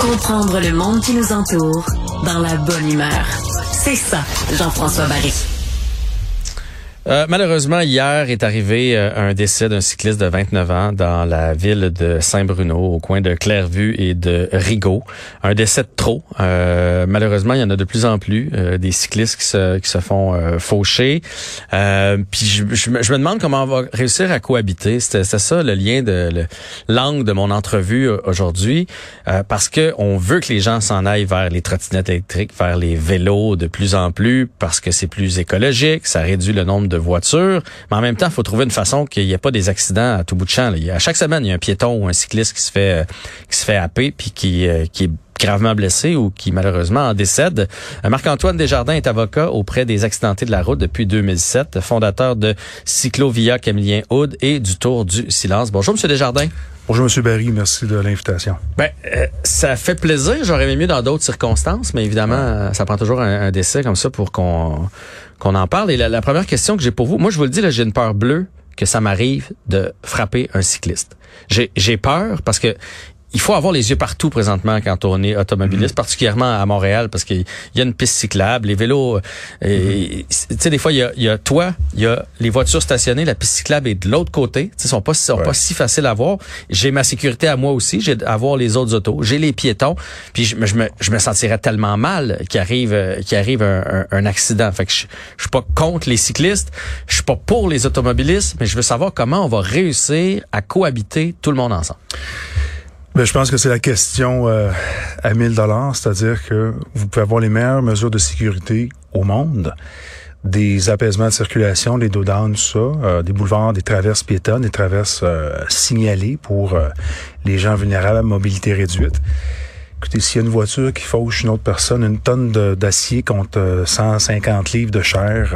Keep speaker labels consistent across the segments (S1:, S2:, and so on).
S1: Comprendre le monde qui nous entoure dans la bonne humeur. C'est ça, Jean-François Barry.
S2: Euh, malheureusement, hier est arrivé euh, un décès d'un cycliste de 29 ans dans la ville de Saint-Bruno, au coin de Clairvue et de Rigaud. Un décès de trop. Euh, malheureusement, il y en a de plus en plus des cyclistes qui se, font faucher. puis je, je, me, demande comment on va réussir à cohabiter. C'était ça le lien de l'angle de mon entrevue aujourd'hui, parce que on veut que les gens s'en aillent vers les trottinettes électriques, vers les vélos de plus en plus, parce que c'est plus écologique, ça réduit le nombre de mais en même temps, il faut trouver une façon qu'il n'y ait pas des accidents à tout bout de champ. À chaque semaine, il y a un piéton ou un cycliste qui se fait euh, qui se fait happer puis qui euh, qui est gravement blessé ou qui malheureusement en décède. Euh, Marc-Antoine Desjardins est avocat auprès des accidentés de la route depuis 2007, fondateur de Cyclovia Camillien Houd et du Tour du Silence. Bonjour Monsieur Desjardins.
S3: Bonjour, Monsieur Barry. Merci de l'invitation.
S2: Ben, euh, ça fait plaisir. J'aurais aimé mieux dans d'autres circonstances, mais évidemment, ça prend toujours un, décès comme ça pour qu'on qu'on en parle. Et la, première question que j'ai pour vous, moi, je vous le dis, là, j'ai une peur bleue que ça m'arrive de frapper un cycliste. J'ai peur parce que il faut avoir les yeux partout présentement quand on est automobiliste, mhm. particulièrement à Montréal, parce qu'il y a une piste cyclable, les vélos. Euh, mhm. Tu sais, des fois, il y a, toi, il y a les voitures stationnées, la piste cyclable est de l'autre côté. Tu sont pas sont pas si faciles à voir. J'ai ma sécurité à moi aussi, j'ai à voir les autres autos, j'ai les piétons. Puis je, je, me je me sentirais tellement mal qu'il arrive euh, qu'il arrive un, un, accident. Fait que je, je suis pas contre les cyclistes, je suis pas pour les automobilistes, mais je veux savoir comment on va réussir à cohabiter tout le monde ensemble.
S3: Ben, je pense que c'est la question euh, à 1000 dollars, c'est-à-dire que vous pouvez avoir les meilleures mesures de sécurité au monde, des apaisements de circulation, des dos tout ça, euh, des boulevards, des traverses piétonnes, des traverses euh, signalées pour les gens vulnérables à mobilité réduite. Écoutez, s'il y a une voiture qui fauche une autre personne, une tonne d'acier contre 150 livres de chair,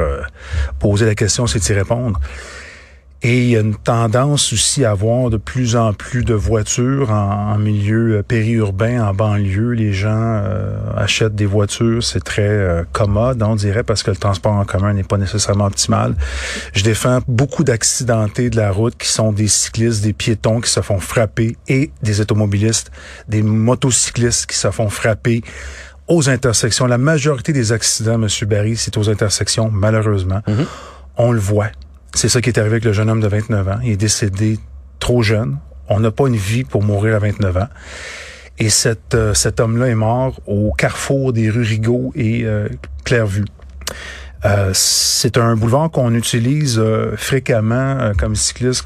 S3: poser la question, c'est d'y répondre. Et il y a une tendance aussi à avoir de plus en plus de voitures en, milieu euh, périurbain, en banlieue. Les gens euh, achètent des voitures, c'est très euh, commode, on dirait, parce que le transport en commun n'est pas nécessairement optimal. Je défends beaucoup d'accidentés de la route qui sont des cyclistes, des piétons qui se font frapper et des automobilistes, des motocyclistes qui se font frapper aux intersections. La majorité des accidents, Monsieur Barry, c'est aux intersections, malheureusement. Mm-hmm. On le voit. C'est ça qui est arrivé avec le jeune homme de 29 ans. Il est décédé trop jeune. On n'a pas une vie pour mourir à 29 ans. Et cet, euh, cet homme-là est mort au carrefour des rues Rigaud et euh, Clairvue. Euh, c'est un boulevard qu'on utilise fréquemment comme cycliste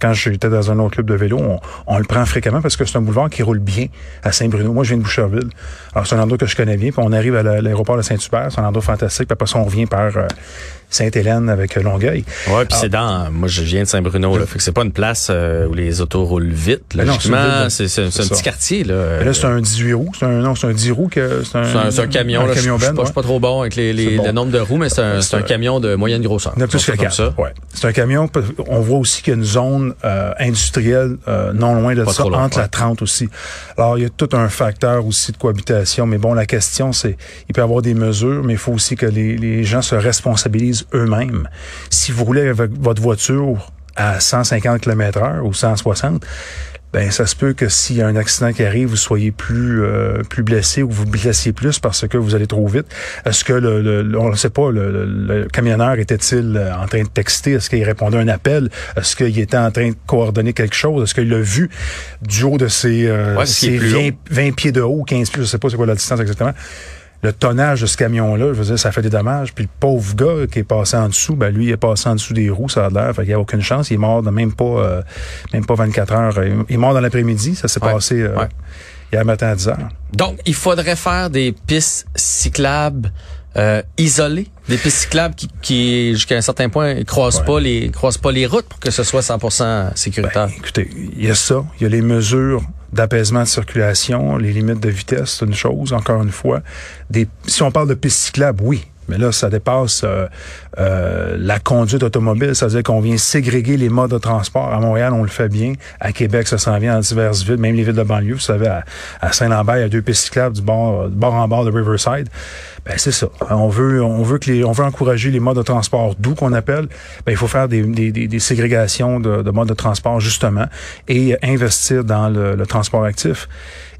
S3: quand j'étais dans un autre club de vélo, on, le prend fréquemment parce que c'est un boulevard qui roule bien à Saint-Bruno. Moi, je viens de Boucherville. Alors, c'est un endroit que je connais bien. Puis on arrive à l'aéroport de Saint-Hubert. C'est un endroit fantastique. Puis après ça, on revient par Sainte-Hélène avec Longueuil.
S2: Ouais, puis c'est dans. Moi, je viens de Saint-Bruno. Là, fait que c'est pas une place euh, où les autos roulent vite. Logiquement, c'est c'est un petit quartier là.
S3: là, c'est un 18 roues. C'est un non, c'est un 10 roues que
S2: c'est un, un, camion. Un là, camion je, ben, suis pas, trop bon avec les, les le nombre de roues, mais c'est un, un, camion de moyenne grosseur.
S3: Il plus que ça. Ouais. C'est un camion. On voit aussi qu'il y a une zone euh, industrielle euh, non loin de ça, entre la 30 aussi. Alors, il y a tout un facteur aussi de cohabitation. Mais bon, la question, c'est, il peut y avoir des mesures, mais il faut aussi que les, les gens se responsabilisent eux-mêmes. Si vous roulez avec votre voiture à 150 km heure ou 160, ben ça se peut que s'il y a un accident qui arrive, vous soyez plus euh, plus blessé ou vous blessiez plus parce que vous allez trop vite. Est-ce que le, on ne sait pas le, camionneur était-il euh, en train de texter? Est-ce qu'il répondait à un appel? Est-ce qu'il était en train de coordonner quelque chose? Est-ce qu'il l'a vu du haut de ses, euh, 20, pieds de haut, 15 pieds, je sais pas c'est quoi la distance exactement le tonnage de ce camion-là, je veux dire, ça fait des dommages. Puis le pauvre gars qui est passé en dessous, ben lui, il est passé en dessous des roues, ça a l'air. Fait qu'il n'y a aucune chance. Il est mort de même pas, euh, même pas 24 heures. Il est mort dans l'après-midi. Ça s'est passé euh, hier matin à 10 heures.
S2: Donc, il faudrait faire des pistes cyclables euh, isolées, des pistes cyclables qui, qui jusqu'à un certain point, croisent pas les croisent pas les routes pour que ce soit 100% sécuritaire. Ben,
S3: écoutez, il y a ça, il y a les mesures d'apaisement de circulation, les limites de vitesse, c'est une chose, encore une fois. Si on parle de pistes cyclables, oui, mais là, ça dépasse euh, euh, la conduite automobile. C'est-à-dire qu'on vient ségréguer les modes de transport. À Montréal, on le fait bien. À Québec, ça s'en vient dans diverses villes, même les villes de banlieue. Vous savez, à, Saint-Lambert, il y a deux pistes cyclables du bord, bord en bord de Riverside. Ben c'est ça. On veut, on veut que les, on veut encourager les modes de transport doux qu'on appelle. Ben il faut faire des, des, des, ségrégations de, de, modes de transport justement et investir dans le, le transport actif.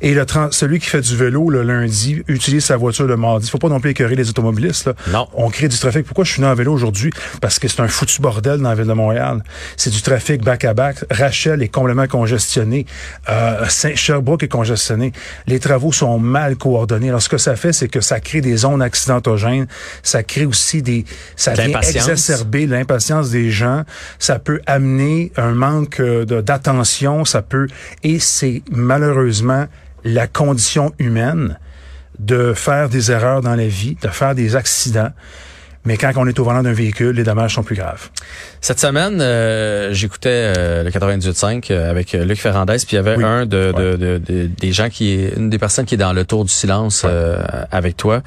S3: Et le celui qui fait du vélo le lundi utilise sa voiture le mardi. Faut pas non plus écœurer les automobilistes. Là.
S2: Non.
S3: On crée du trafic. Pourquoi je suis venu en vélo aujourd'hui? Parce que c'est un foutu bordel dans la ville de Montréal. C'est du trafic back-à-back. Rachel est complètement congestionné. Euh, Sherbrooke est congestionné. Les travaux sont mal coordonnés. Alors, ce que ça fait, c'est que ça crée des zones accidentogènes. Ça crée aussi des... Ça vient exacerber l'impatience des gens. Ça peut amener un manque euh, d'attention. Ça peut... Et c'est malheureusement la condition humaine de faire des erreurs dans la vie, de faire des accidents. Mais quand on est au volant d'un véhicule, les dommages sont plus graves.
S2: Cette semaine, euh, j'écoutais euh, le 98.5 euh, avec Luc Ferrandez, puis il y avait un de, de, de, des gens qui une des personnes qui est dans le tour du silence avec toi,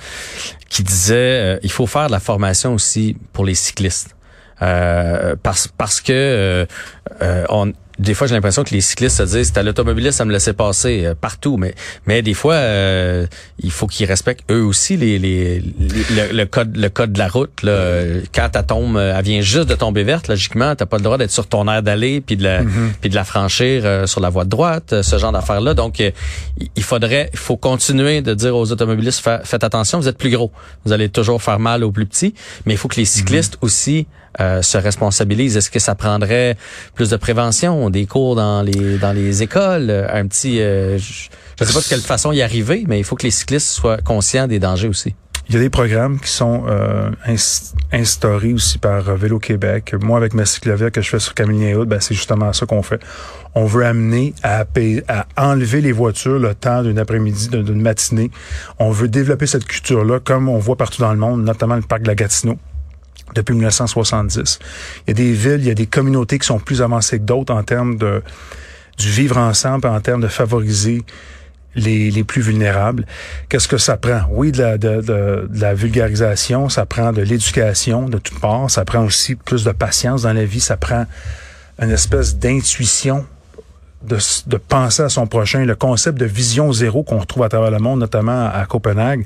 S2: qui disait il faut faire de la formation aussi pour les cyclistes. parce parce que on des fois, j'ai l'impression que les cyclistes se disent, c'était l'automobiliste, ça me laissait passer euh, partout. Mais, mais des fois, euh, il faut qu'ils respectent eux aussi les, les, le, code, le code de la route. Là. Quand ta tombe, elle vient juste de tomber verte, logiquement, t'as pas le droit d'être sur ton air d'aller puis de la, mm-hmm. puis de la franchir euh, sur la voie de droite, ce genre d'affaires-là. Donc, il faudrait, il faut continuer de dire aux automobilistes, faites attention, vous êtes plus gros, vous allez toujours faire mal aux plus petits. Mais il faut que les cyclistes mm-hmm. aussi euh, se responsabilise Est-ce que ça prendrait plus de prévention, des cours dans les dans les écoles, un petit euh, je ne sais pas de quelle façon y arriver, mais il faut que les cyclistes soient conscients des dangers aussi.
S3: Il y a des programmes qui sont euh, instaurés aussi par Vélo Québec. Moi, avec ma cyclovia que je fais sur Camille ben, c'est justement ça qu'on fait. On veut amener à, à enlever les voitures le temps d'une après-midi, d'une matinée. On veut développer cette culture-là, comme on voit partout dans le monde, notamment le parc de la Gatineau depuis 1970. Il y a des villes, il y a des communautés qui sont plus avancées que d'autres en termes de du vivre ensemble, en termes de favoriser les, les plus vulnérables. Qu'est-ce que ça prend? Oui, de la, de, de, la vulgarisation, ça prend de l'éducation de toutes parts, ça prend aussi plus de patience dans la vie, ça prend une espèce d'intuition de, de, penser à son prochain, le concept de vision zéro qu'on retrouve à travers le monde, notamment à Copenhague.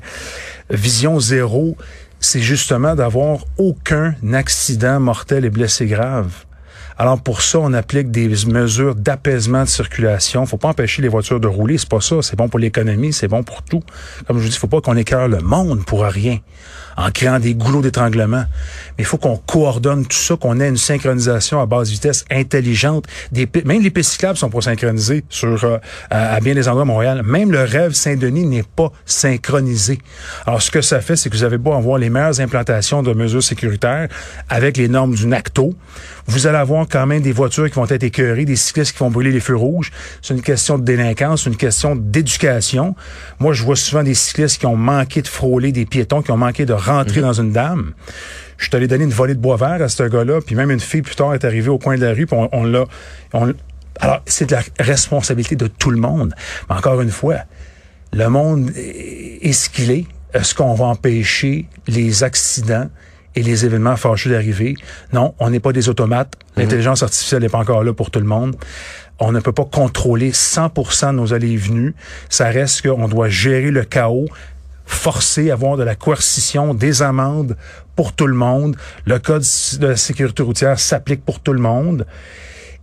S3: Vision zéro, c'est justement d'avoir aucun accident mortel et blessé grave. Alors pour ça, on applique des mesures d'apaisement de circulation. Faut pas empêcher les voitures de rouler, c'est pas ça. C'est bon pour l'économie, c'est bon pour tout. Comme je vous dis, faut pas qu'on écœure le monde pour rien en créant des goulots d'étranglement. Mais il faut qu'on coordonne tout ça, qu'on ait une synchronisation à basse vitesse intelligente. Des, même les pistes cyclables sont pas synchronisées sur euh, à, bien des endroits de Montréal. Même le rêve Saint-Denis n'est pas synchronisé. Alors ce que ça fait, c'est que vous avez beau avoir les meilleures implantations de mesures sécuritaires avec les normes du NACTO, vous allez avoir quand même des voitures qui vont être écœurées, des cyclistes qui vont brûler les feux rouges. C'est une question de délinquance, une question d'éducation. Moi, je vois souvent des cyclistes qui ont manqué de frôler des piétons, qui ont manqué de rentrer mhm. dans une dame. Je suis allé donner une volée de bois vert à ce gars-là, puis même une fille plus tard est arrivée au coin de la rue, puis on, l'a... alors, c'est de la responsabilité de tout le monde. Mais encore une fois, le monde est ce qu'il est. Est-ce qu'on va empêcher les accidents et les événements fâcheux d'arriver? Non, on n'est pas des automates. Mhm. L'intelligence artificielle n'est pas encore là pour tout le monde. On ne peut pas contrôler 100% de nos allées et venues. Ça reste qu'on doit gérer le chaos forcer à avoir de la coercition, des amendes pour tout le monde. Le code de la sécurité routière s'applique pour tout le monde.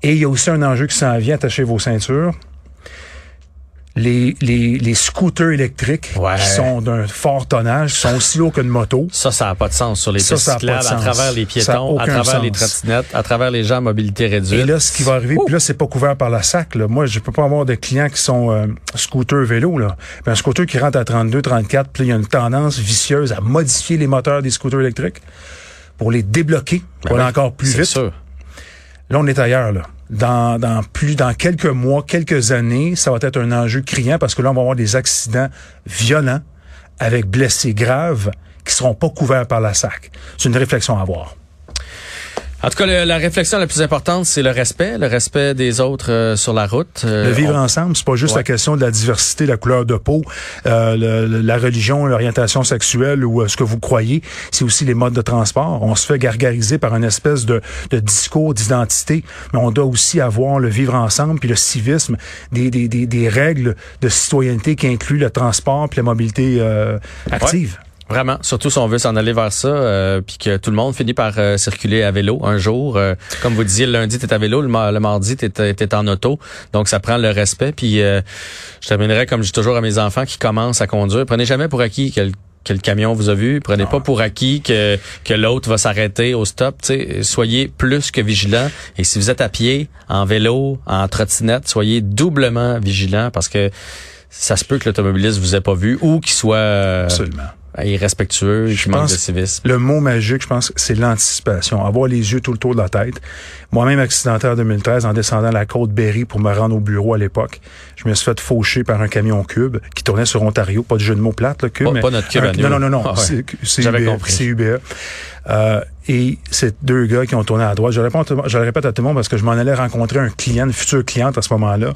S3: Et il y a aussi un enjeu qui s'en vient, attachez vos ceintures les, les, les scooters électriques qui sont d'un fort tonnage sont aussi lourds qu'une moto.
S2: Ça, ça n'a pas de sens sur les pistes cyclables, à travers les piétons, à travers les trottinettes, à travers les gens à mobilité réduite.
S3: Et là, ce qui va arriver, puis là, c'est pas couvert par la SAC. Là. Moi, je peux pas avoir de clients qui sont euh, scooters vélo. Là. un scooter qui rentre à 32, 34, puis il y a une tendance vicieuse à modifier les moteurs des scooters électriques pour les débloquer, pour ben aller encore plus vite. Sûr. Là, on est ailleurs. Là dans, plus dans quelques mois, quelques années, ça va être un enjeu criant parce que là, on va avoir des accidents violents avec blessés graves qui seront pas couverts par la SAC. C'est une réflexion à avoir.
S2: En tout cas, la réflexion la plus importante, c'est le respect, le respect des autres euh, sur la route.
S3: Euh, le vivre ensemble, c'est pas juste la question de la diversité, la couleur de peau, euh, la religion, l'orientation sexuelle ou ce que vous croyez. C'est aussi les modes de transport. On se fait gargariser par une espèce de, de discours d'identité, mais on doit aussi avoir le vivre ensemble puis le civisme, des, des, des, des règles de citoyenneté qui incluent le transport puis la mobilité active.
S2: Vraiment, surtout si on veut s'en aller vers ça, euh, puis que tout le monde finit par euh, circuler à vélo un jour. Euh, comme vous disiez, le lundi, tu à vélo, le, mardi, tu es, en auto. Donc, ça prend le respect. Puis, je terminerai comme je dis toujours à mes enfants qui commencent à conduire. Prenez jamais pour acquis que le camion vous a vu. Prenez pas pour acquis que, que l'autre va s'arrêter au stop. Soyez plus que vigilant. Et si vous êtes à pied, en vélo, en trottinette, soyez doublement vigilant parce que ça se peut que l'automobiliste vous ait pas vu ou qu'il soit
S3: Absolument
S2: irrespectueux, je manque de civisme.
S3: Le mot magique, je pense, c'est l'anticipation. Avoir les yeux tout le tour de la tête. Moi-même accidenté en 2013 en descendant la côte Berry pour me rendre au bureau à l'époque. Je me suis fait faucher par un camion cube qui tournait sur Ontario. Pas de jeu de mots plate, le cube.
S2: Pas, pas notre cube
S3: Non, non, non, non. Ah c'est UBA. Euh, et c'est deux gars qui ont tourné à droite. Je le répète à tout le monde parce que je m'en allais rencontrer un client, une future cliente à ce moment-là.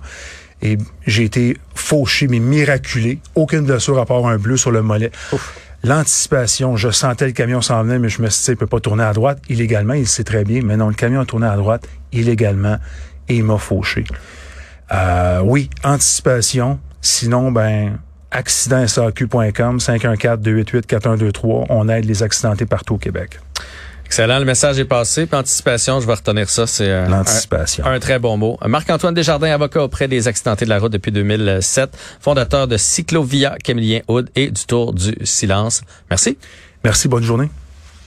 S3: Et j'ai été fauché, mais miraculé. Aucune blessure à part un bleu sur le mollet. L'anticipation, je sentais le camion s'en venir, mais je me suis dit, il peut pas tourner à droite illégalement. Il sait très bien, mais non, le camion a tourné à droite illégalement et il m'a fauché. Euh, oui, anticipation. Sinon, ben, accidentsaq.com, 514-288-4123. On aide les accidentés partout au Québec.
S2: Excellent, le message est passé. Puis anticipation, je vais retenir ça. C'est euh. Un, très bon mot. Marc-Antoine Desjardins, avocat auprès des accidentés de la route depuis 2007, fondateur de Cyclovia Camillien Hood et du Tour du Silence. Merci.
S3: Merci, bonne journée.